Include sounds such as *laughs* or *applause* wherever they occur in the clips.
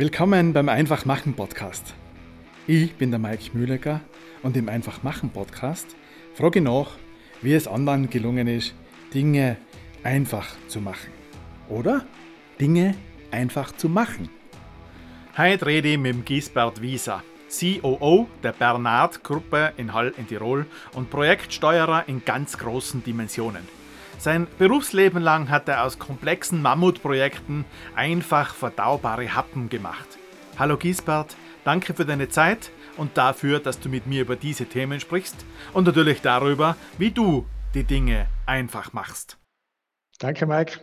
Willkommen beim Einfach machen Podcast. Ich bin der Mike Mühlecker und im Einfach machen Podcast frage ich nach, wie es anderen gelungen ist, Dinge einfach zu machen. Oder Dinge einfach zu machen. Heute rede ich mit Gisbert Wieser, COO der Bernard-Gruppe in Hall in Tirol und Projektsteuerer in ganz großen Dimensionen. Sein Berufsleben lang hat er aus komplexen Mammutprojekten einfach verdaubare Happen gemacht. Hallo Gisbert, danke für deine Zeit und dafür, dass du mit mir über diese Themen sprichst und natürlich darüber, wie du die Dinge einfach machst. Danke, Mike.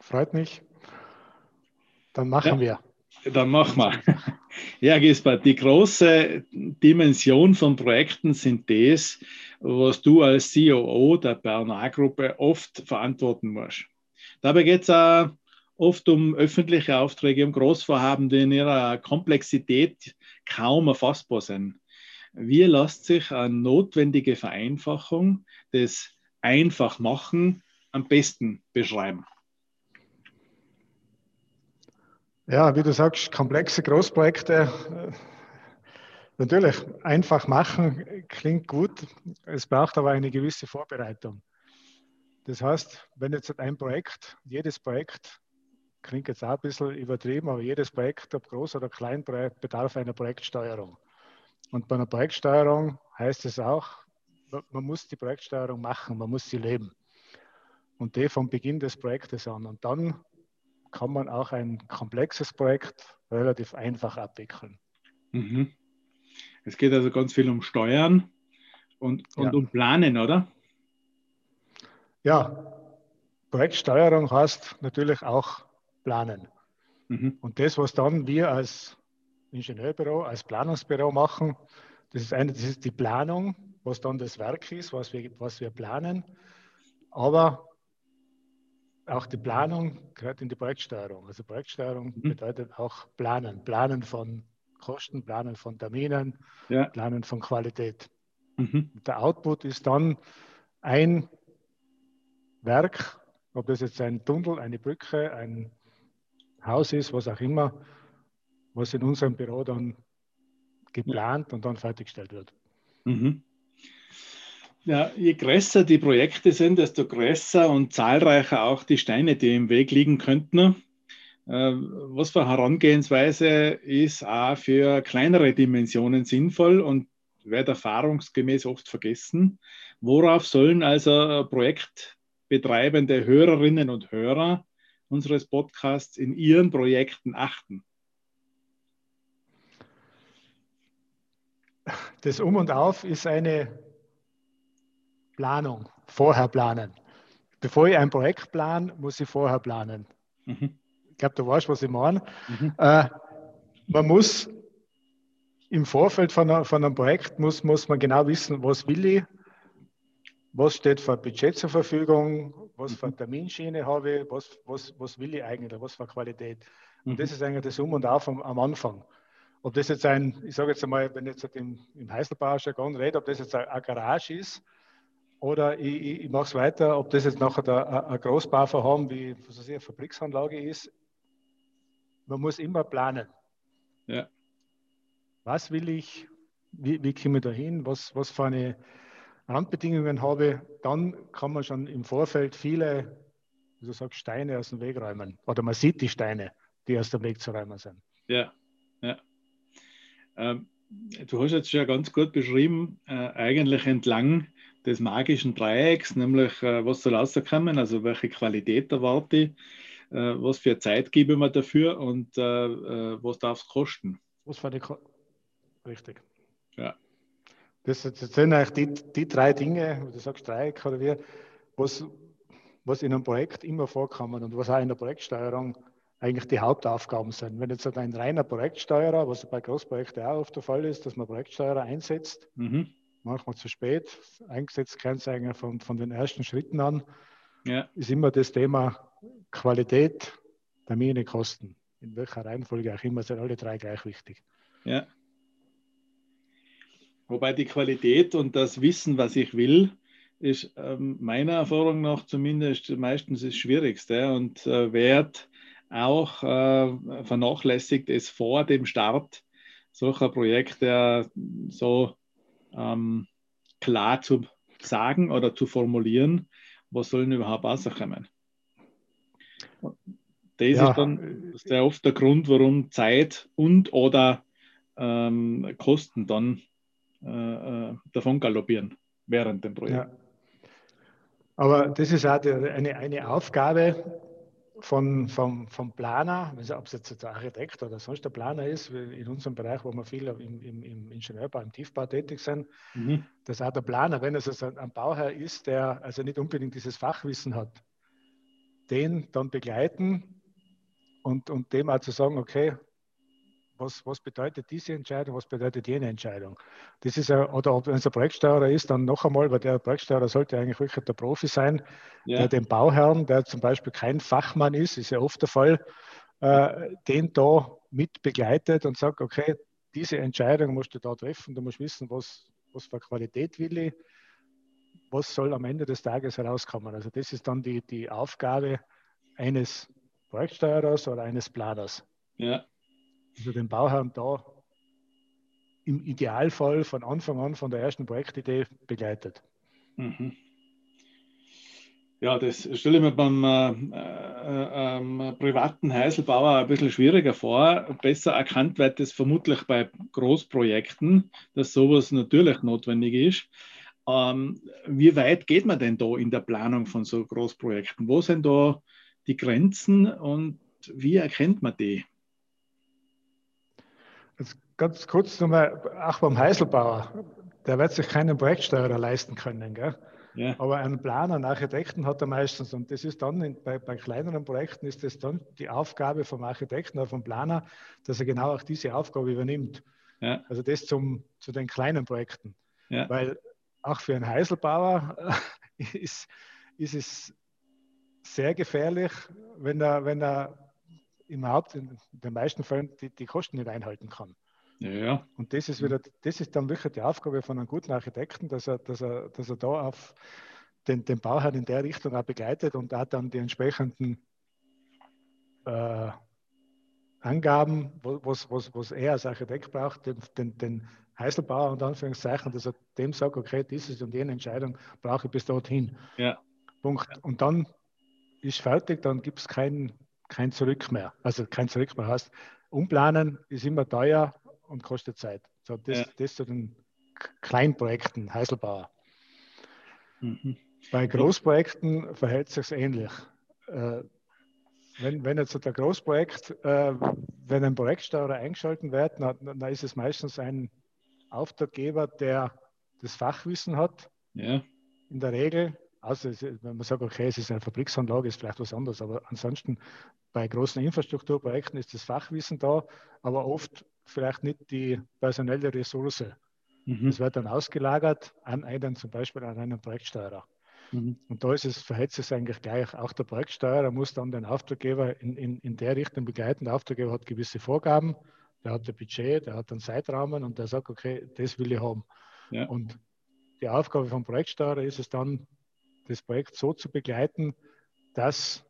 Freut mich. Dann machen ja, wir. Dann machen wir. Ja, Gisbert, die große Dimension von Projekten sind das, was du als COO der Berner Gruppe oft verantworten musst. Dabei geht es oft um öffentliche Aufträge, um Großvorhaben, die in ihrer Komplexität kaum erfassbar sind. Wie lässt sich eine notwendige Vereinfachung des Einfachmachen am besten beschreiben? Ja, wie du sagst, komplexe Großprojekte. Natürlich, einfach machen klingt gut. Es braucht aber eine gewisse Vorbereitung. Das heißt, wenn jetzt ein Projekt, jedes Projekt, klingt jetzt auch ein bisschen übertrieben, aber jedes Projekt, ob groß oder klein, bedarf einer Projektsteuerung. Und bei einer Projektsteuerung heißt es auch, man muss die Projektsteuerung machen, man muss sie leben. Und die vom Beginn des Projektes an. Und dann kann man auch ein komplexes Projekt relativ einfach abwickeln. Mhm. Es geht also ganz viel um Steuern und, und ja. um Planen, oder? Ja, Projektsteuerung heißt natürlich auch Planen. Mhm. Und das, was dann wir als Ingenieurbüro, als Planungsbüro machen, das ist, eine, das ist die Planung, was dann das Werk ist, was wir, was wir planen. Aber auch die Planung gehört in die Projektsteuerung. Also Projektsteuerung mhm. bedeutet auch Planen. Planen von Kosten, Planen von Terminen, ja. Planen von Qualität. Mhm. Der Output ist dann ein Werk, ob das jetzt ein Tunnel, eine Brücke, ein Haus ist, was auch immer, was in unserem Büro dann geplant und dann fertiggestellt wird. Mhm. Ja, je größer die Projekte sind, desto größer und zahlreicher auch die Steine, die im Weg liegen könnten. Äh, was für Herangehensweise ist auch für kleinere Dimensionen sinnvoll und wird erfahrungsgemäß oft vergessen. Worauf sollen also projektbetreibende Hörerinnen und Hörer unseres Podcasts in ihren Projekten achten? Das Um und Auf ist eine Planung, vorher planen. Bevor ich ein Projekt plane, muss ich vorher planen. Mhm. Ich glaube, du weißt, was ich meine. Mhm. Äh, man muss im Vorfeld von, einer, von, einem Projekt muss, muss man genau wissen, was will ich, was steht für Budget zur Verfügung, was für mhm. Terminschiene habe ich, was, was, was will ich eigentlich, was für Qualität. Und mhm. das ist eigentlich das Um und Auf am, am Anfang. Ob das jetzt ein, ich sage jetzt einmal, wenn ich jetzt im, im Heißelbauer-Jargon rede, ob das jetzt eine Garage ist oder ich, ich, ich mache es weiter, ob das jetzt nachher ein Großbauvorhaben wie was weiß ich, eine Fabriksanlage ist. Man muss immer planen. Ja. Was will ich? Wie, wie komme ich da hin? Was, was für eine Randbedingungen habe? Dann kann man schon im Vorfeld viele, wie du sagst, Steine aus dem Weg räumen. Oder man sieht die Steine, die aus dem Weg zu räumen sind. Ja, ja. Ähm, du hast jetzt schon ganz gut beschrieben, äh, eigentlich entlang des magischen Dreiecks, nämlich äh, was soll rauskommen, also welche Qualität erwarte ich, was für Zeit gebe ich mir dafür und äh, äh, was darf es kosten. Was für eine Ko Richtig. Ja. Das, das, sind eigentlich die, die drei Dinge, du sagst Dreieck oder wie, was, was in einem Projekt immer vorkommen und was auch in der Projektsteuerung eigentlich die Hauptaufgaben sind. Wenn jetzt ein reiner Projektsteuerer, was bei Großprojekten auch oft der Fall ist, dass man Projektsteuerer einsetzt, mhm manchmal zu spät eingesetzt, Kennzeichen von, von den ersten Schritten an, ja. ist immer das Thema Qualität, Termine, Kosten. In welcher Reihenfolge auch immer sind alle drei gleich wichtig. Ja. Wobei die Qualität und das Wissen, was ich will, ist ähm, meiner Erfahrung nach zumindest meistens das Schwierigste und äh, wird auch äh, vernachlässigt es vor dem Start solcher Projekte so ähm, klar zu sagen oder zu formulieren, was sollen überhaupt rauskommen. Das ja. ist dann sehr oft der Grund, warum Zeit und oder ähm, Kosten dann äh, äh davon galoppieren während dem Projekt. Ja. Aber das ist auch eine, eine Aufgabe von, vom, vom Planer, also ob es jetzt der Architekt oder sonst der Planer ist, in unserem Bereich, wo wir viel im, im, im Ingenieurbau, im Tiefbau tätig sind, mhm. dass auch der Planer, wenn es also ein Bauherr ist, der also nicht unbedingt dieses Fachwissen hat, den dann begleiten und, und dem auch zu sagen, okay, was, was bedeutet diese Entscheidung, was bedeutet jene Entscheidung. Das ist ja, oder ob es ein Projektsteuerer ist, dann noch einmal, weil der Projektsteuerer sollte eigentlich wirklich der Profi sein, ja. der den Bauherrn, der zum Beispiel kein Fachmann ist, ist ja oft der Fall, äh, den da mit begleitet und sagt, okay, diese Entscheidung musst du da treffen, du musst wissen, was, was für Qualität will ich, was soll am Ende des Tages herauskommen. Also das ist dann die, die Aufgabe eines Projektsteuerers oder eines Planers. Ja also den Bauherrn da im Idealfall von Anfang an, von der ersten Projektidee begleitet. Mhm. Ja, das stelle ich mir beim äh, äh, ähm, privaten Heiselbauer ein bisschen schwieriger vor. Besser erkannt wird es vermutlich bei Großprojekten, dass sowas natürlich notwendig ist. Ähm, wie weit geht man denn da in der Planung von so Großprojekten? Wo sind da die Grenzen und wie erkennt man die? Jetzt ganz kurz nochmal, auch beim Heiselbauer, der wird sich keinen Projektsteuerer leisten können. Gell? Ja. Aber ein Planer, einen Architekten hat er meistens. Und das ist dann in, bei, bei, kleineren Projekten ist das dann die Aufgabe vom Architekten oder vom Planer, dass er genau auch diese Aufgabe übernimmt. Ja. Also das zum, zu den kleinen Projekten. Ja. Weil auch für einen Heiselbauer *laughs* ist, ist es sehr gefährlich, wenn er, wenn er überhaupt in den meisten Fällen die, die Kosten nicht einhalten kann. Ja. Und das ist wieder, das ist dann wirklich die Aufgabe von einem guten Architekten, dass er, dass er, dass er da auf den, den Bauherrn in der Richtung auch begleitet und da dann die entsprechenden äh, Angaben, was, was, was er als Architekt braucht, den, den, den Heiselbauer und Anführungszeichen, dass er dem sagt, okay, diese und jene Entscheidung brauche ich bis dorthin. Ja. Punkt. Und dann ist fertig, dann gibt es keinen kein Zurück mehr. Also kein Zurück mehr heißt, umplanen ist immer teuer und kostet Zeit. So, das, ja. das zu den Kleinprojekten, Heiselbauer. Mhm. Bei Großprojekten verhält es sich ähnlich. Äh, wenn, wenn jetzt der Großprojekt, äh, wenn ein Projektsteuerer eingeschalten wird, dann, dann, ist es meistens ein Auftraggeber, der das Fachwissen hat. Ja. In der Regel also wenn man sagt, okay, es ist eine Fabriksanlage, ist vielleicht was anderes, aber ansonsten bei großen Infrastrukturprojekten ist das Fachwissen da, aber oft vielleicht nicht die personelle Ressource. Mhm. Das wird dann ausgelagert an einen, zum Beispiel an einen Projektsteuerer. Mhm. Und da ist es, verhält sich eigentlich gleich. Auch der Projektsteuerer muss dann den Auftraggeber in, in, in der Richtung begleiten. Der Auftraggeber hat gewisse Vorgaben, der hat ein Budget, der hat einen Zeitrahmen und der sagt, okay, das will ich haben. Ja. Und die Aufgabe vom Projektsteuerer ist es dann, das Projekt so zu begleiten, dass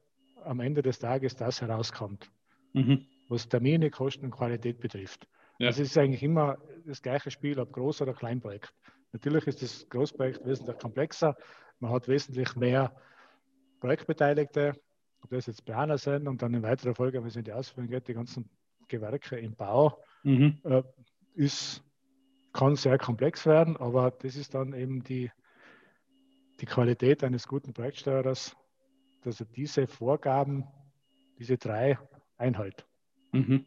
am Ende des Tages das herauskommt, mhm. was Termine, Kosten und Qualität betrifft. Ja. Das ist eigentlich immer das gleiche Spiel, ob Groß- oder Kleinprojekt. Natürlich ist das Großprojekt wesentlich komplexer. Man hat wesentlich mehr Projektbeteiligte, ob das jetzt Planer sind und dann in weiterer Folge, wenn es in die Ausführung geht, die ganzen Gewerke im Bau, mhm. äh, ist, kann sehr komplex werden, aber das ist dann eben die, die Qualität eines guten Projektsteuerers, dass er diese Vorgaben, diese drei einhält. Mhm.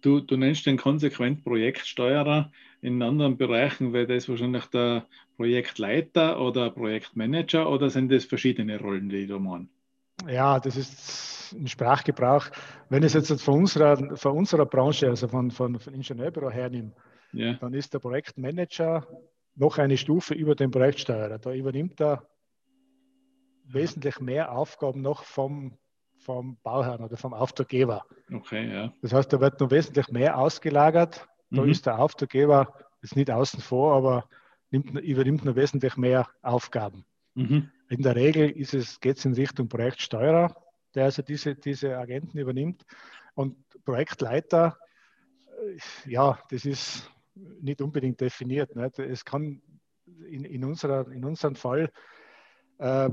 Du, du, nennst den konsequent Projektsteuerer. In anderen Bereichen wäre das wahrscheinlich der Projektleiter oder Projektmanager oder sind das verschiedene Rollen, die du meinst? Ja, das ist ein Sprachgebrauch. Wenn ich es jetzt von unserer, von unserer Branche, also von, von, von Ingenieurbüro hernehme, ja. dann ist der Projektmanager noch eine Stufe über den Projektsteuerer. Da übernimmt er wesentlich mehr Aufgaben noch vom, vom Bauherrn oder vom Auftraggeber. Okay, ja. Das heißt, da wird noch wesentlich mehr ausgelagert. Da mhm. ist der Auftraggeber jetzt nicht außen vor, aber nimmt, übernimmt noch wesentlich mehr Aufgaben. Mhm. In der Regel geht es in Richtung Projektsteuerer, der also diese, diese Agenten übernimmt. Und Projektleiter, äh, ja, das ist nicht unbedingt definiert. Nicht? Es kann in, in, unserer, in unserem Fall äh,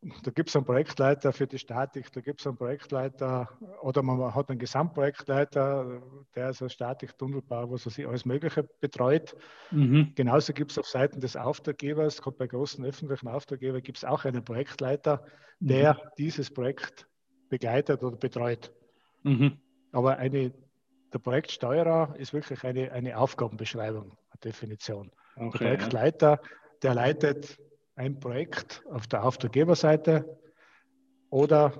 da gibt es einen Projektleiter für die Statik, da gibt es einen Projektleiter oder man hat einen Gesamtprojektleiter, der ist ein Statik-Tunnelbau, was er alles Mögliche betreut. Mhm. Genauso gibt es auf Seiten des Auftraggebers, gerade bei großen öffentlichen Auftraggebern, gibt es auch einen Projektleiter, der mhm. dieses Projekt begleitet oder betreut. Mhm. Aber eine, der Projektsteuerer ist wirklich eine, eine Aufgabenbeschreibung, eine Definition. Okay, der Projektleiter, der leitet ein Projekt auf der Auftraggeberseite oder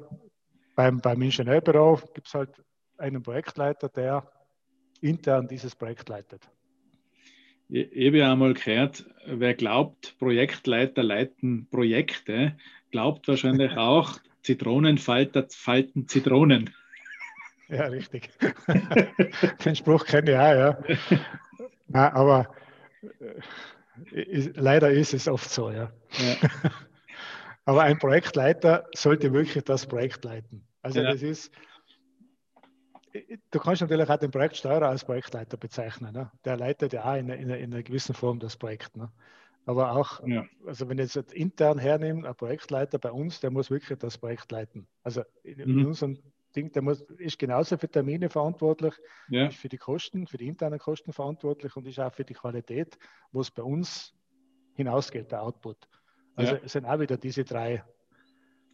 beim, beim Ingenieurbüro gibt es halt einen Projektleiter, der intern dieses Projekt leitet. Ich, ich habe ja einmal gehört, wer glaubt, Projektleiter leiten Projekte, glaubt wahrscheinlich *laughs* auch, Zitronenfalter falten Zitronen. *laughs* Ja, richtig. *laughs* Den Spruch kenne ich auch, ja. Na, aber äh, ist, leider ist es oft so, ja. ja. *laughs* Aber ein Projektleiter sollte wirklich das Projekt leiten. Also ja. das ist, du kannst natürlich auch den Projektsteuerer als Projektleiter bezeichnen. Ne? Der leitet ja auch in, in, in, einer gewissen Form das Projekt. Ne? Aber auch, ja. also wenn ich jetzt intern hernehme, ein Projektleiter bei uns, der muss wirklich das Projekt leiten. Also in, mhm. in unserem Ding, der muss, ist genauso für Termine verantwortlich, ja. ist für die Kosten, für die internen Kosten verantwortlich und ist auch für die Qualität, wo es bei uns hinausgeht, der Output. Also ja. sind auch wieder diese drei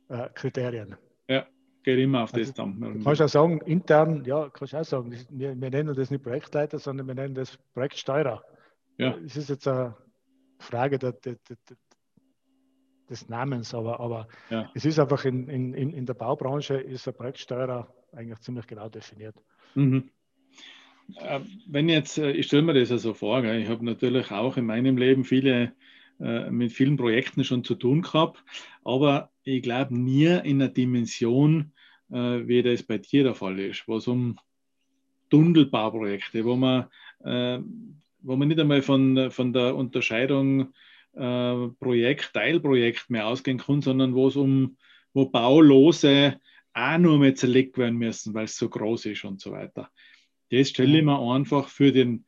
äh, Kriterien. Ja, geht immer auf also, das dann. Du kannst auch sagen, intern, ja, kannst du auch sagen, wir, wir nennen das nicht Projektleiter, sondern wir nennen das Projektsteuerer. Ja. Es ist jetzt eine Frage der, der, der, des Namens, aber, aber ja. es ist einfach in, in, in der Baubranche ist ein Projektsteuerer eigentlich ziemlich genau definiert. Mhm. Äh, wenn jetzt, äh, ich stelle mir das also vor, ich habe natürlich auch in meinem Leben viele, äh, mit vielen Projekten schon zu tun gehabt, aber ich glaube nie in einer Dimension, wie das bei dir der Fall ist, wo es um Tunnelbauprojekte, wo man, wo man nicht einmal von, von der Unterscheidung äh, Projekt, Teilprojekt mehr ausgehen kann, sondern wo es um, wo Baulose auch nur mehr zerlegt werden müssen, weil es so groß ist und so weiter. Das stelle ich mir einfach für, den,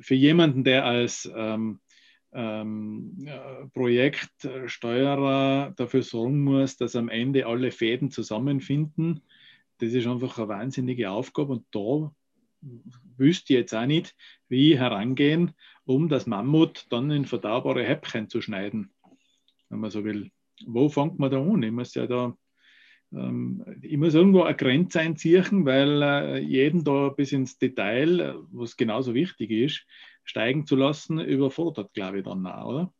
für jemanden, der als ähm, ähm, Projektsteuerer dafür sorgen muss, dass am Ende alle Fäden zusammenfinden. Das ist einfach eine wahnsinnige Aufgabe und da wüsste ich jetzt auch nicht, wie herangehen, um das Mammut dann in verdaubare Häppchen zu schneiden, wenn man so will. Wo fängt man da an? Ich muss ja da ähm, ich muss irgendwo eine Grenze einziehen, weil äh, jeden da bis ins Detail, was genauso wichtig ist, steigen zu lassen, überfordert, glaube ich, dann auch, oder?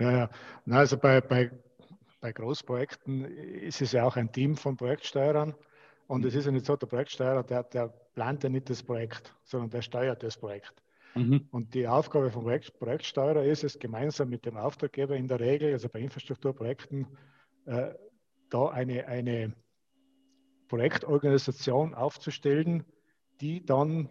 Ja, ja. Na, also bei, bei, bei Großprojekten ist es ja auch ein Team von Projektsteuerern. Und es ist ja nicht so, der Projektsteuerer, der, der plant ja nicht das Projekt, sondern der steuert das Projekt. Mhm. Und die Aufgabe vom Projekt, Projektsteuerer ist es, gemeinsam mit dem Auftraggeber in der Regel, also bei Infrastrukturprojekten, äh, da eine, eine Projektorganisation aufzustellen, die dann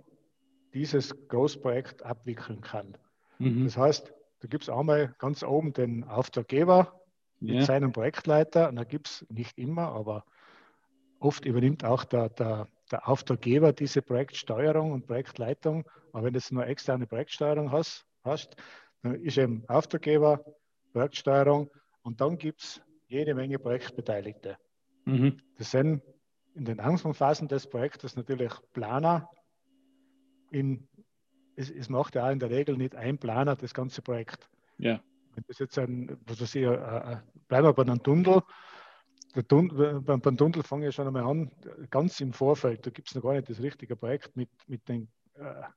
dieses Großprojekt abwickeln kann. Mhm. Das heißt, da gibt es einmal ganz oben den Auftraggeber mit ja. seinem Projektleiter, und da gibt es nicht immer, aber Oft übernimmt auch der, der, der Auftraggeber diese Projektsteuerung und Projektleitung. Aber wenn du nur externe Projektsteuerung hast, hast dann ist eben Auftraggeber, Projektsteuerung und dann gibt es jede Menge Projektbeteiligte. Mhm. Das sind in den Anfangsphasen des Projektes natürlich Planer. In, es, es, macht ja auch in der Regel nicht ein Planer das ganze Projekt. Ja. Wenn das jetzt ein, was weiß ich, bleiben wir bei einem Tunnel, Tunnel, beim, beim Tunnel fange ich schon einmal an, ganz im Vorfeld, da gibt es noch gar nicht das richtige Projekt mit, mit den,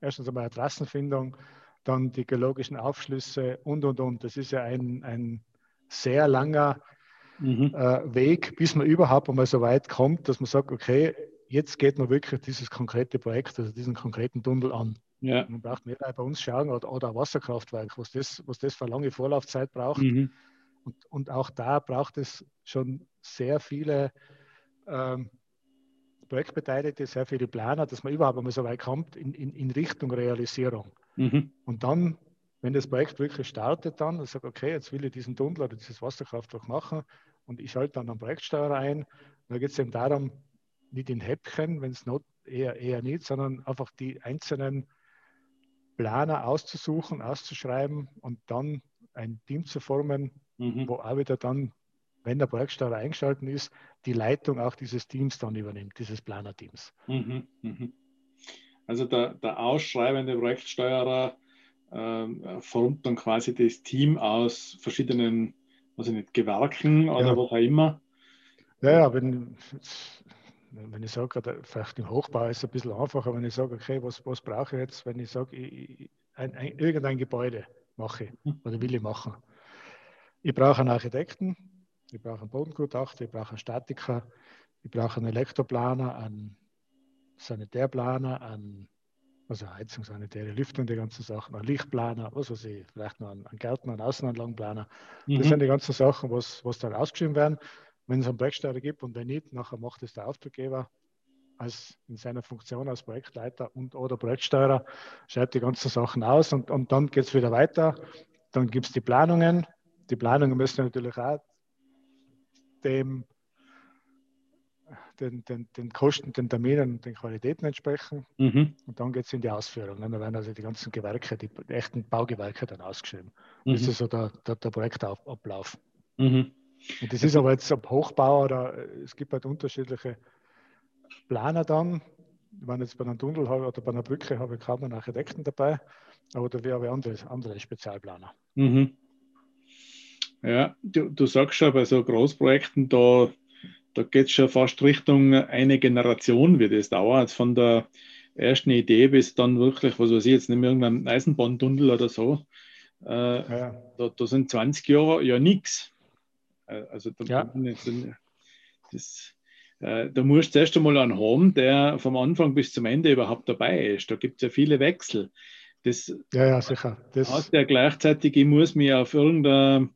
erstens einmal Adressenfindung, dann die geologischen Aufschlüsse und, und, und. Das ist ja ein, ein sehr langer mhm. äh, Weg, bis man überhaupt einmal so weit kommt, dass man sagt, okay, jetzt geht man wirklich dieses konkrete Projekt, also diesen konkreten Tunnel an. Ja. Man braucht mehr bei uns schauen oder, oder ein Wasserkraftwerk, was das, was das für eine lange Vorlaufzeit braucht. Mhm. Und, und auch da braucht es schon sehr viele ähm, Projektbeteiligte, sehr viele Planer, dass man überhaupt einmal so weit kommt in, in, in Richtung Realisierung. Mhm. Und dann, wenn das Projekt wirklich startet, dann und sagt, okay, jetzt will ich diesen Tunnel oder dieses Wasserkraftwerk machen, und ich schalte dann einen Projektsteuer ein. Da geht es eben darum, nicht in Häppchen, wenn es not eher, eher nicht, sondern einfach die einzelnen Planer auszusuchen, auszuschreiben und dann ein Team zu formen, mhm. wo auch wieder dann, wenn der Projektsteuer eingeschaltet ist, die Leitung auch dieses Teams dann übernimmt, dieses Planerteams. Mhm. Mhm. Also der, der ausschreibende Projektsteuerer äh, formt dann quasi das Team aus verschiedenen, also nicht Gewerken oder ja. was auch immer. Ja, ja, wenn, wenn ich sage, vielleicht im Hochbau ist es ein bisschen einfacher, wenn ich sage, okay, was, was brauche ich jetzt, wenn ich sage, ich, ein, ein, irgendein Gebäude mache hm. oder will ich machen. Ich brauche einen Architekten, ich brauche einen Bodengutachter, ich brauche einen Statiker, ich brauche einen Elektroplaner, einen Sanitärplaner, einen, also Heizung, Sanitäre, Lüftung, die ganzen Sachen, einen Lichtplaner, was weiß ich, vielleicht noch einen, einen Gärtner, einen Außenanlagenplaner. Mhm. Das sind die ganzen Sachen, was, was dann ausgeschrieben werden wenn es einen Projektsteuer gibt und wenn nicht, nachher macht es der Auftraggeber als in seiner Funktion als Projektleiter und oder Projektsteuerer, schreibt die ganzen Sachen aus und, und dann geht es wieder weiter. Dann gibt es die Planungen. Die Planungen müssen natürlich auch dem, den, den, den Kosten, den Terminen und den Qualitäten entsprechen. Mhm. Und dann geht es in die Ausführung. Dann werden also die ganzen Gewerke, die echten Baugewerke dann ausgeschrieben. Mhm. Das ist so der, der, der Projektablauf. Mhm. Und das ist aber jetzt ob Hochbau oder äh, es gibt halt unterschiedliche Planer dann. Wenn jetzt bei einem Tunnel habe oder bei einer Brücke habe ich kaum einen Architekten dabei, aber da wäre andere, andere Spezialplaner. Mhm. Ja, du, du sagst schon, bei so Großprojekten, da, da geht es schon fast Richtung eine Generation, wie das dauert, von der ersten Idee bis dann wirklich, was weiß ich, jetzt nicht mehr irgendein Eisenbahntunnel oder so. Äh, ja. da, da sind 20 Jahre ja nichts. Äh, also da, ja. das, äh, da musst du erst einmal einen haben, der vom Anfang bis zum Ende überhaupt dabei ist. Da gibt es ja viele Wechsel. Das ja, ja, sicher. Das heißt ja gleichzeitig, ich muss mir auf irgendeine,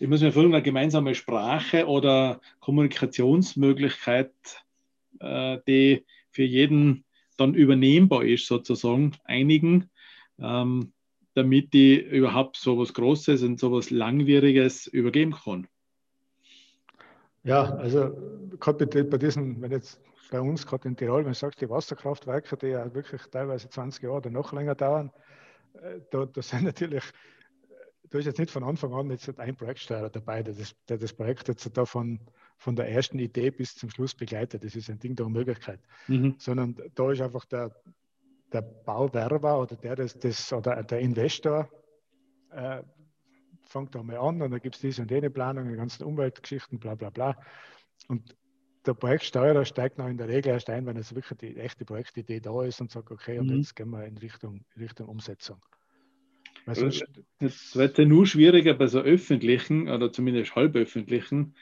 ich muss mir auf irgendeine gemeinsame Sprache oder Kommunikationsmöglichkeit, äh, die für jeden dann übernehmbar ist, sozusagen, einigen. Ähm, damit die überhaupt so was Großes und so was Langwieriges übergeben kann. Ja, also gerade bei diesen, wenn jetzt bei uns gerade in Tirol, wenn du sagst, die Wasserkraftwerke, die ja wirklich teilweise 20 Jahre oder noch länger dauern, äh, da, da sind natürlich, da ist jetzt nicht von Anfang an jetzt ein Projektsteuer dabei, der das, der das Projekt jetzt da von, von der ersten Idee bis zum Schluss begleitet. Das ist ein Ding der Unmöglichkeit. Mhm. Sondern da ist einfach der, der Bauwerber oder der, das, das, oder der Investor äh, fängt da mal an und dann gibt es diese und jene Planung, die ganzen Umweltgeschichten, bla bla bla. Und der Projektsteuerer steigt noch in der Regel erst ein, wenn es wirklich die echte Projektidee da ist und sagt, okay, und mhm. jetzt gehen wir in Richtung, Richtung Umsetzung. Also, es wird ja nur schwieriger bei so öffentlichen oder zumindest halböffentlichen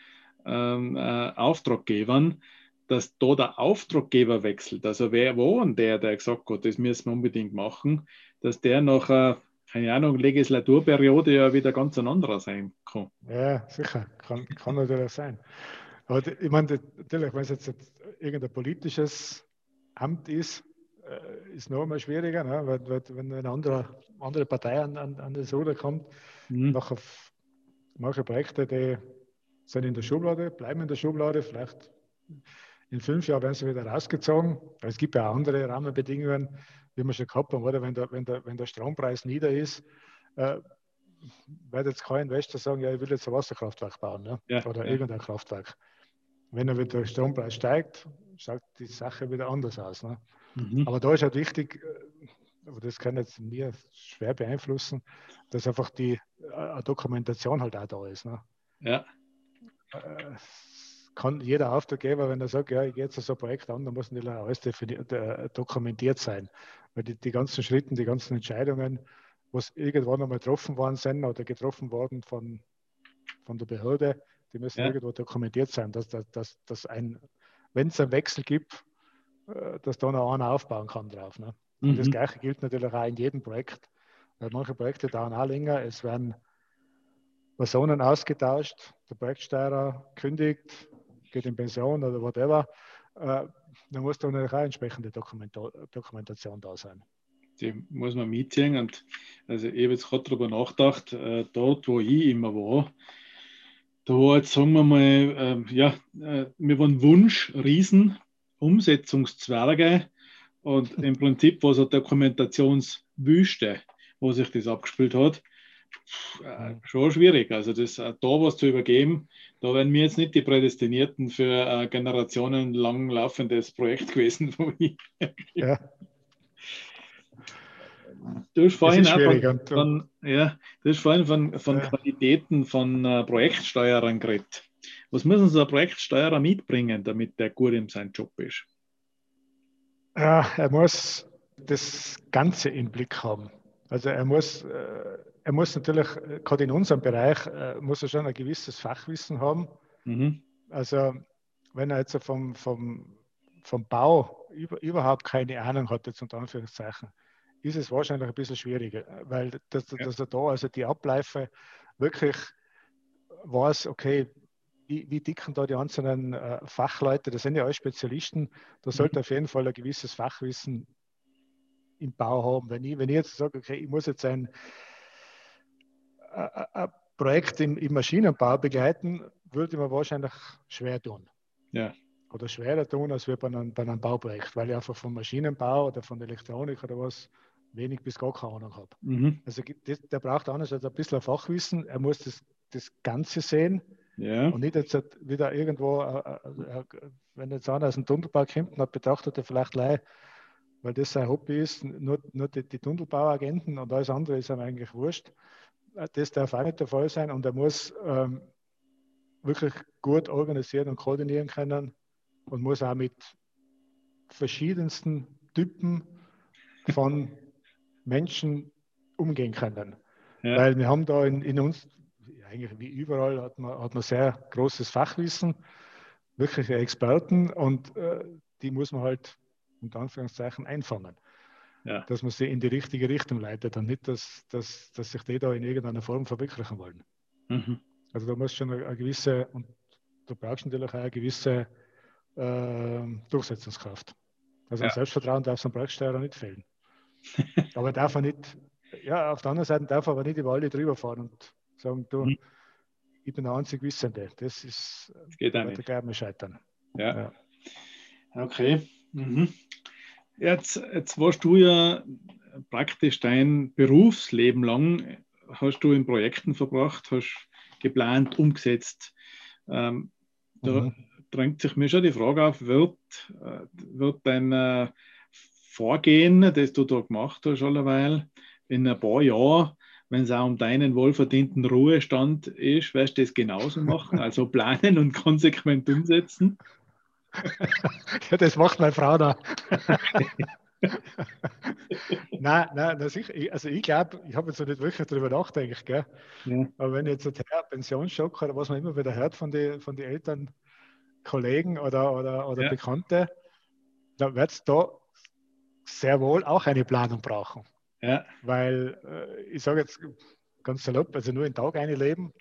ähm, äh, Auftraggebern, dass da der Auftraggeber wechselt. Also wer war denn der, der gesagt hat, das müssen wir unbedingt machen, dass der nachher keine Ahnung, Legislaturperiode ja wieder ganz ein anderer sein kann. Ja, sicher, kann, kann natürlich sein. Aber ich meine, natürlich, wenn es jetzt irgendein politisches Amt ist, äh, ist noch einmal schwieriger, ne? weil, wenn eine andere, andere Partei an, an, an das Ruder kommt, mhm. nachher manche Projekte, die sind in der Schublade, bleiben in der Schublade, vielleicht in fünf Jahren werden sie wieder rausgezogen. Es gibt ja andere Rahmenbedingungen, wie wir schon gehabt haben, oder? Wenn, der, wenn, der, wenn der Strompreis nieder ist, äh, wird jetzt kein Investor sagen, ja, ich will jetzt ein Wasserkraftwerk bauen ne? ja, oder ja. irgendein Kraftwerk. Wenn er wieder der Strompreis steigt, schaut die Sache wieder anders aus. Ne? Mhm. Aber da ist halt wichtig, äh, aber das kann jetzt mir schwer beeinflussen, dass einfach die äh, Dokumentation halt auch da ist. Ne? Ja. Äh, kann jeder Auftraggeber, wenn er sagt, ja, ich gehe jetzt so ein Projekt an, dann muss natürlich alles dokumentiert sein. Weil die, die ganzen Schritte, die ganzen Entscheidungen, was irgendwann einmal getroffen worden sind oder getroffen worden von, von der Behörde, die müssen ja. irgendwo dokumentiert sein, dass, dass, dass, dass ein, wenn es einen Wechsel gibt, dass da noch einer aufbauen kann drauf. Ne? Und mhm. das Gleiche gilt natürlich auch in jedem Projekt. Weil manche Projekte dauern auch länger. Es werden Personen ausgetauscht, der Projektsteuer kündigt, geht in Pension oder whatever, äh, dann muss da natürlich auch entsprechende Dokumenta Dokumentation da sein. Die muss man mitziehen. Und also ich habe jetzt gerade darüber nachgedacht, äh, dort, wo ich immer war, Da war jetzt, sagen wir mal, äh, ja, äh, wir waren Wunsch, Riesen, Umsetzungszwerge und im Prinzip war es eine Dokumentationswüste, wo sich das abgespielt hat. Äh, schon schwierig. Also das äh, da was zu übergeben, da wären wir jetzt nicht die Prädestinierten für äh, generationenlang laufendes Projekt *laughs* gewesen. ja. Du hast vorhin auch von, von, ja, du hast vorhin von, von ja. Qualitäten von äh, Projektsteuerern geredet. Was müssen so ein Projektsteuerer mitbringen, damit der gut in seinem Job ist? Ja, er muss das Ganze im Blick haben. Also er muss, äh, er muss natürlich, gerade in unserem Bereich, äh, muss er schon ein gewisses Fachwissen haben. Mhm. Also wenn er jetzt vom, vom, vom Bau über, überhaupt keine Ahnung hat, jetzt unter Anführungszeichen, ist es wahrscheinlich ein bisschen schwieriger, weil dass, ja. dass er da also die Abläufe wirklich weiß, okay, wie, wie dicken da die einzelnen äh, Fachleute, das sind ja alle Spezialisten, da sollte mhm. auf jeden Fall ein gewisses Fachwissen im Bau haben. Wenn ich, wenn ich jetzt sage, okay, ich muss jetzt ein, ein, ein Projekt im, im, Maschinenbau begleiten, würde ich mir wahrscheinlich schwer tun. Ja. Oder schwerer tun als wir bei einem, bei einem Bauprojekt, weil ich einfach vom Maschinenbau oder von Elektronik oder was wenig bis gar keine Ahnung habe. Mhm. Also das, der braucht anders als ein bisschen Fachwissen. Er muss das, das Ganze sehen ja. und nicht jetzt wieder irgendwo, äh, äh, äh, wenn jetzt einer aus dem Tunnelbau kommt, dann betrachtet er vielleicht gleich, weil das sein Hobby ist, nur, nur die, die Tunnelbauagenten und alles andere ist ihm eigentlich wurscht. Das darf auch nicht der Fall sein und er muss ähm, wirklich gut organisieren und koordinieren können und muss auch mit verschiedensten Typen von *laughs* Menschen umgehen können. Ja. Weil wir haben da in, in uns, eigentlich wie überall, hat man, hat man sehr großes Fachwissen, wirkliche Experten und äh, die muss man halt unter Anführungszeichen einfangen. Ja. Dass man sie in die richtige Richtung leitet und nicht, dass, dass, dass sich die da in irgendeiner Form verwirklichen wollen. Mhm. Also da muss schon eine, eine, gewisse, und du brauchst natürlich auch eine gewisse äh, Durchsetzungskraft. Also ja. Selbstvertrauen darf so ein Projektsteuerer nicht fehlen. aber darf er nicht, ja, auf der anderen Seite darf er aber nicht über alle drüber fahren und sagen, du, mhm. ich bin der einzig Wissende. Das ist, das geht auch nicht. Da scheitern. Ja. ja. Okay. Mhm. Jetzt, jetzt warst du ja praktisch dein Berufsleben lang, hast du in Projekten verbracht, hast geplant, umgesetzt. Ähm, da mhm. drängt sich mir schon die Frage auf, wird, äh, wird dein äh, Vorgehen, das du da gemacht hast, allerweil, in ein paar Jahren, wenn es auch um deinen wohlverdienten Ruhestand ist, wirst du das genauso machen, also planen und konsequent umsetzen? *laughs* ja, das macht meine Frau da. *laughs* nein, nein, das ich, also ich glaube, ich habe jetzt noch nicht wirklich darüber nachgedacht, gell? Ja. aber wenn jetzt ein Pensionsschock oder was man immer wieder hört von den von die Eltern, Kollegen oder, oder, oder ja. Bekannte, dann wird es da sehr wohl auch eine Planung brauchen. Ja. Weil äh, ich sage jetzt ganz salopp, also nur einen Tag eine leben,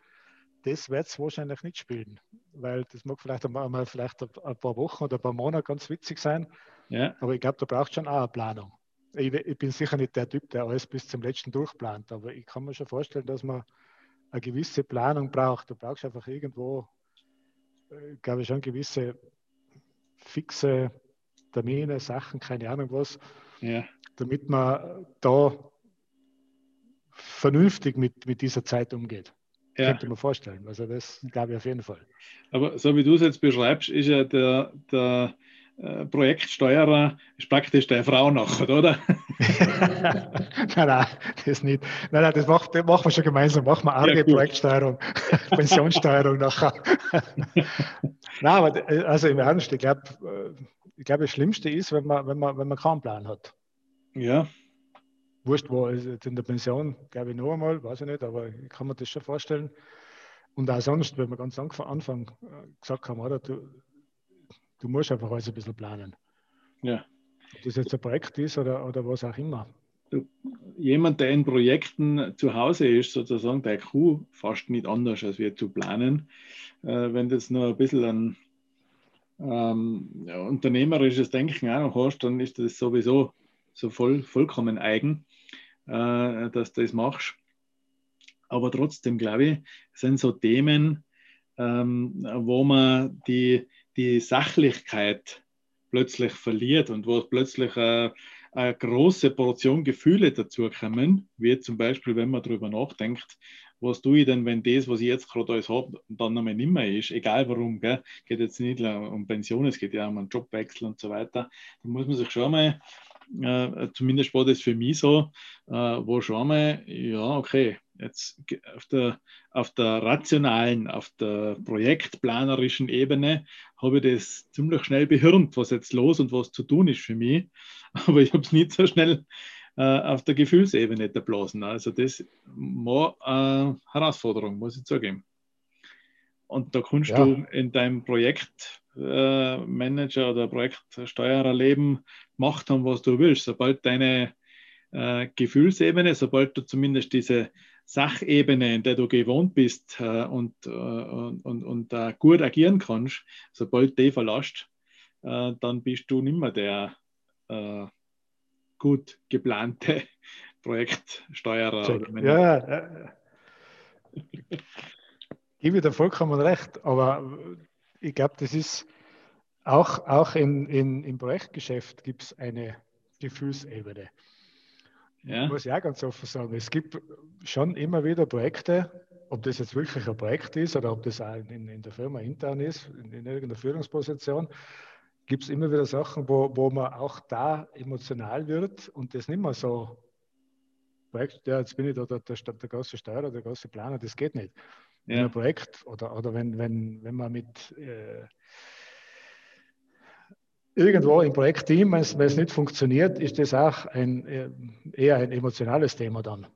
das wird es wahrscheinlich nicht spielen. Weil das mag vielleicht einmal vielleicht ein paar Wochen oder ein paar Monate ganz witzig sein. Ja. Aber ich glaube, da braucht schon auch eine Planung. Ich, ich, bin sicher nicht der Typ, der alles bis zum letzten durchplant, aber ich kann mir schon vorstellen, dass man eine gewisse Planung braucht. Du brauchst einfach irgendwo, äh, glaube ich, schon gewisse fixe Termine, Sachen, keine Ahnung was, ja. damit man da vernünftig mit, mit dieser Zeit umgeht. Ja. Könnte man vorstellen. Also das glaube ich auf jeden Fall. Aber so wie du es jetzt beschreibst, ist ja der, der äh, Projektsteuerer ist praktisch der Frau nachher, oder? *laughs* *laughs* nein, nein, das nicht. Nein, nein, das, macht, das machen wir schon gemeinsam. Machen wir arge ja, Projektsteuerung, *laughs* Pensionssteuerung nachher. nein, aber äh, also im Ernst, ich glaube, äh, ich glaube, das Schlimmste ist, wenn man, wenn man, wenn man keinen Plan hat. Ja. Wurscht, wo also jetzt in der Pension, glaube ich, noch einmal, weiß ich nicht, aber ich kann mir das schon vorstellen. Und auch sonst, wenn wir ganz am Anfang äh, gesagt haben, oder, du, du musst einfach alles ein bisschen planen. Ja. Ob das jetzt ein Projekt ist oder, oder was auch immer. Jemand, der in Projekten zu Hause ist, sozusagen, der Crew fast nicht anders, als wir zu planen. Äh, wenn das nur ein bisschen ein ähm, ja, unternehmerisches Denken auch noch hast, dann ist das sowieso so voll, vollkommen eigen, äh, dass du das machst. Aber trotzdem, glaube ich, sind so Themen, ähm, wo man die, die Sachlichkeit plötzlich verliert und wo plötzlich äh, eine große Portion Gefühle dazu kommen, wie zum Beispiel, wenn man darüber nachdenkt, was tue ich denn, wenn das, was ich jetzt gerade alles habe, dann nochmal nicht mehr ist, egal warum, gell? geht jetzt nicht um Pension, es geht ja um einen Jobwechsel und so weiter, da muss man sich schon mal, äh, zumindest war das für mich so, äh, wo schon mal, ja, okay, jetzt auf der, auf der rationalen, auf der projektplanerischen Ebene habe ich das ziemlich schnell behirnt, was jetzt los und was zu tun ist für mich, *laughs* aber ich habe es nicht so schnell äh, auf der Gefühlsebene erblasen. Also das war eine Herausforderung, muss ich zugeben. Und da kannst ja. du in deinem Projektmanager äh, oder Projektsteuererleben gemacht haben, was du willst. Sobald deine äh, Gefühlsebene, sobald du zumindest diese Sachebene, in der du gewohnt bist äh, und, äh, und, und, und äh, gut agieren kannst, sobald die verlässt, äh, dann bist du nicht mehr der gut geplante *laughs* Projektsteuerer. Ja, äh, gebe ich dir vollkommen recht, aber ich glaube, das ist auch, auch in, in, im Projektgeschäft gibt es eine Gefühlsebene. Ja. Muss ich auch ganz offen sagen. Es gibt schon immer wieder Projekte, ob das jetzt wirklich ein Projekt ist oder ob das auch in, in der Firma intern ist, in, in irgendeiner Führungsposition, gibt es immer wieder Sachen, wo, wo man auch da emotional wird und das nicht mehr so Projekt, ja, jetzt bin ich da der, der, der große Steuerer, der große Planer, das geht nicht. Ja. In einem Projekt oder, oder wenn, wenn, wenn man mit äh, irgendwo im Projektteam, wenn es nicht funktioniert, ist das auch ein, äh, eher ein emotionales Thema dann.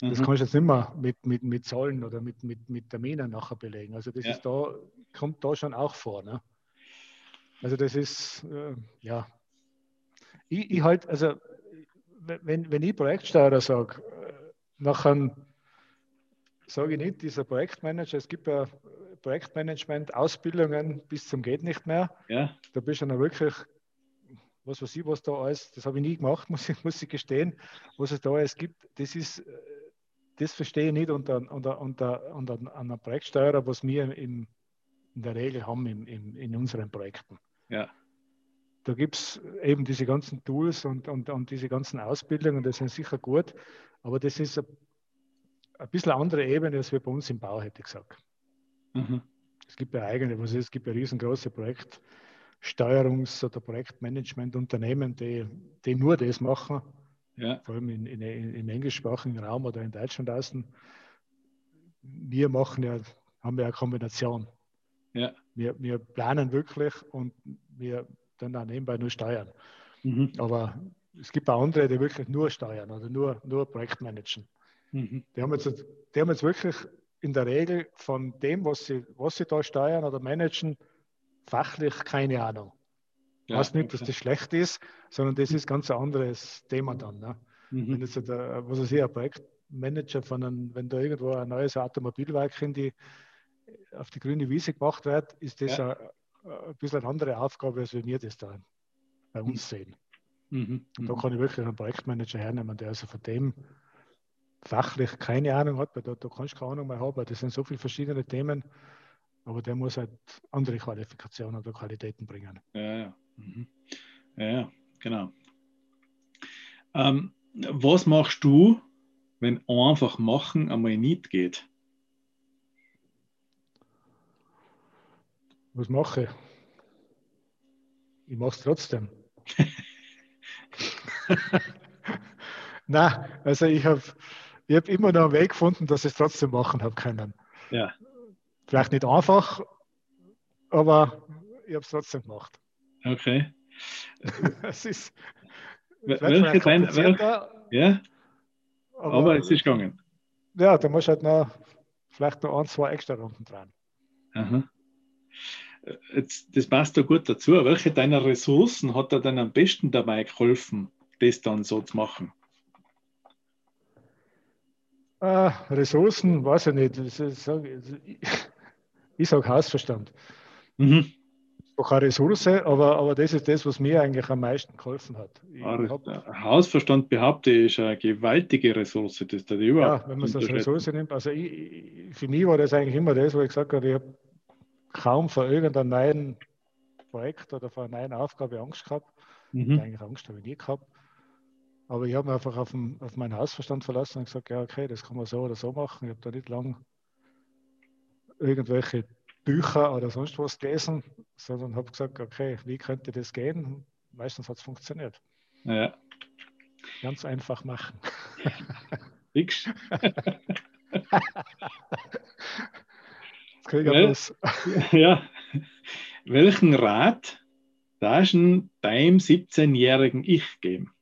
Das mhm. kannst du jetzt nicht mehr mit, mit, mit Zahlen oder mit, mit, mit Terminen nachher belegen. Also das ja. ist da, kommt da schon auch vor. Ne? Also das ist, äh, ja, ich, ich halt, also wenn, wenn ich Projektsteuerer sage, äh, nachher sage ich nicht, dieser Projektmanager, es gibt ja Projektmanagement-Ausbildungen bis zum geht nicht mehr. Ja. Da bist du dann wirklich, was weiß ich, was da alles, das habe ich nie gemacht, *laughs* muss ich, muss ich gestehen, was es da alles gibt, das ist, äh, das verstehe ich nicht unter, unter, unter, unter einer Projektsteuerer, was wir im, in der Regel haben im, im, in unseren Projekten. Ja. Da gibt es eben diese ganzen Tools und, und, und diese ganzen Ausbildungen, das sind sicher gut, aber das ist ein, ein bisschen eine andere Ebene, als wir bei uns im Bau, hätte ich gesagt. Mhm. Es gibt ja eigene, was ist, es gibt ja riesengroße Projektsteuerungs- oder Projektmanagementunternehmen, die, die nur das machen, ja. vor allem in, in, im englischsprachigen Raum oder in Deutschland außen. Wir machen ja, haben ja eine Kombination. Ja. Wir, wir planen wirklich und wir dann auch nebenbei nur steuern. Mhm. Aber es gibt auch andere, die wirklich nur steuern oder nur, nur Projektmanagen. Mhm. Die, haben jetzt, die haben jetzt wirklich in der Regel von dem, was sie, was sie da steuern oder managen, fachlich keine Ahnung. Ja, heißt nicht, okay. dass das schlecht ist, sondern das ist ganz ein anderes Thema dann. Ne? Mhm. Wenn jetzt der, was weiß ich, ein Projektmanager von einem, wenn da irgendwo ein neues Automobilwerk in die, auf die grüne Wiese gemacht wird, ist das ja. ein, ein bisschen eine andere Aufgabe, als wir das da bei uns mhm. sehen. Mhm. Und da mhm. kann ich wirklich einen Projektmanager hernehmen, der also von dem fachlich keine Ahnung hat, weil da, da kannst du keine Ahnung mehr haben, weil das sind so viele verschiedene Themen, aber der muss halt andere Qualifikationen oder Qualitäten bringen. Ja, ja. Mhm. Ja, genau. Ähm, was machst du, wenn einfach machen einmal nicht geht? Was mache ich? Ich mache es trotzdem. *laughs* Na, also ich habe ich habe immer noch einen Weg gefunden, dass ich es trotzdem machen habe können. Ja. Vielleicht nicht einfach, aber ich habe es trotzdem gemacht. Okay. *laughs* es ist welche dein, welche, ja, aber, aber, es ist gegangen. Ja, da musst du halt noch vielleicht noch ein, zwei extra Runden dran. Aha. Jetzt, das passt da gut dazu. Welche deiner Ressourcen hat er dann am besten dabei geholfen, das dann so zu machen? Äh, Ressourcen, weiß ich nicht. Ich, *laughs* sage Hausverstand. Mhm. zwar keine Ressource, aber, aber das ist das, was mir eigentlich am meisten geholfen hat. Hausverstand behaupte ich, ist eine gewaltige Ressource. Das da überhaupt ja, wenn man es als Ressource nimmt. Also ich, für mich war das eigentlich immer das, wo ich gesagt habe, ich habe kaum vor irgendeinem neuen Projekt oder vor einer neuen Aufgabe Angst gehabt. Mhm. Eigentlich Angst habe ich nie gehabt. Aber ich habe mich einfach auf, den, auf meinen Hausverstand verlassen und gesagt, ja, okay, das kann man so oder so machen. Ich habe da nicht lang irgendwelche Bücher oder sonst was gelesen, sondern habe gesagt, okay, wie könnte das gehen? Meistens hat es funktioniert. Ja. Ganz einfach machen. Fix. *laughs* *laughs* Well, *laughs* ja. Welchen Rat darfst du deinem 17-jährigen Ich geben?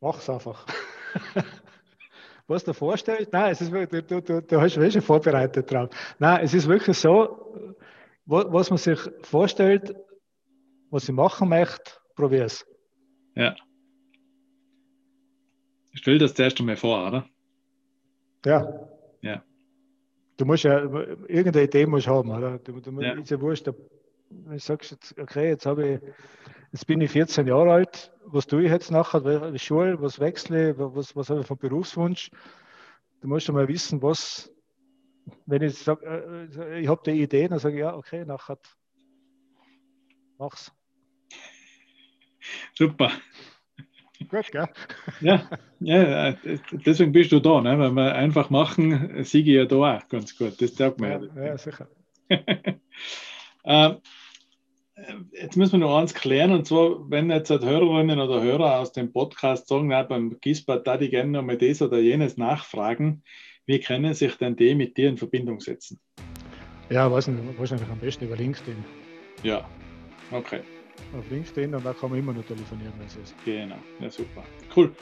Mach's einfach. *laughs* Was du vorstellst, nein, es ist, du, du, du, du hast schon vorbereitet drauf. Nein, es ist wirklich so, was man sich vorstellt, was ich machen möchte, probier es. Ja. Stell dir das zuerst einmal vor, oder? Ja. Ja. Du musst ja, irgendeine Idee musst haben, oder? Du, du, ja. Ist ja wurscht, wenn du sagst, okay, jetzt habe ich, jetzt bin ich 14 Jahre alt, was tue ich jetzt nachher, Schule, was wechsle, was, was habe ich vom Berufswunsch? Du musst schon mal wissen, was, wenn ich sage, äh, ich habe die Idee, dann sage ich, ja, okay, nachher mach's. Super. Gut, gell? Ja, ja, deswegen bist du da, ne? wenn wir einfach machen, siege ich ja da auch ganz gut. Das sagt man ja. Ja, sicher. *laughs* ähm, Jetzt müssen wir noch eins klären, und zwar, wenn jetzt Hörerinnen oder Hörer aus dem Podcast sagen, na, beim Gisbert da die gerne noch mal das oder jenes nachfragen, wie können sich denn die mit dir in Verbindung setzen? Ja, wahrscheinlich am besten über LinkedIn. Ja, okay. Auf LinkedIn und da kann man immer noch telefonieren, wenn es ist. Genau, ja super. Cool.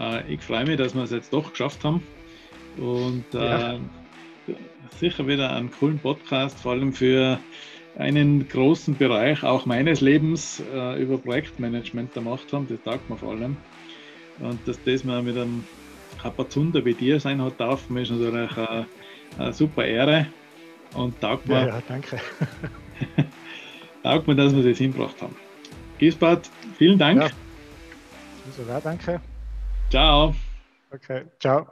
Äh, ich freue mich, dass wir es jetzt doch geschafft haben. Und äh, ja. sicher wieder einen coolen Podcast, vor allem für einen großen Bereich auch meines Lebens äh, über Projektmanagement gemacht haben. Das taugt mir vor allem. Und dass das mal mit einem Kapazunder wie dir sein hat, darf mir ist natürlich eine, eine super Ehre. Und taugt mir, ja, ja, danke. *laughs* taugt mir, dass wir das hinbracht haben. Gisbert, vielen Dank. Ja. Danke. Ciao. Okay, ciao.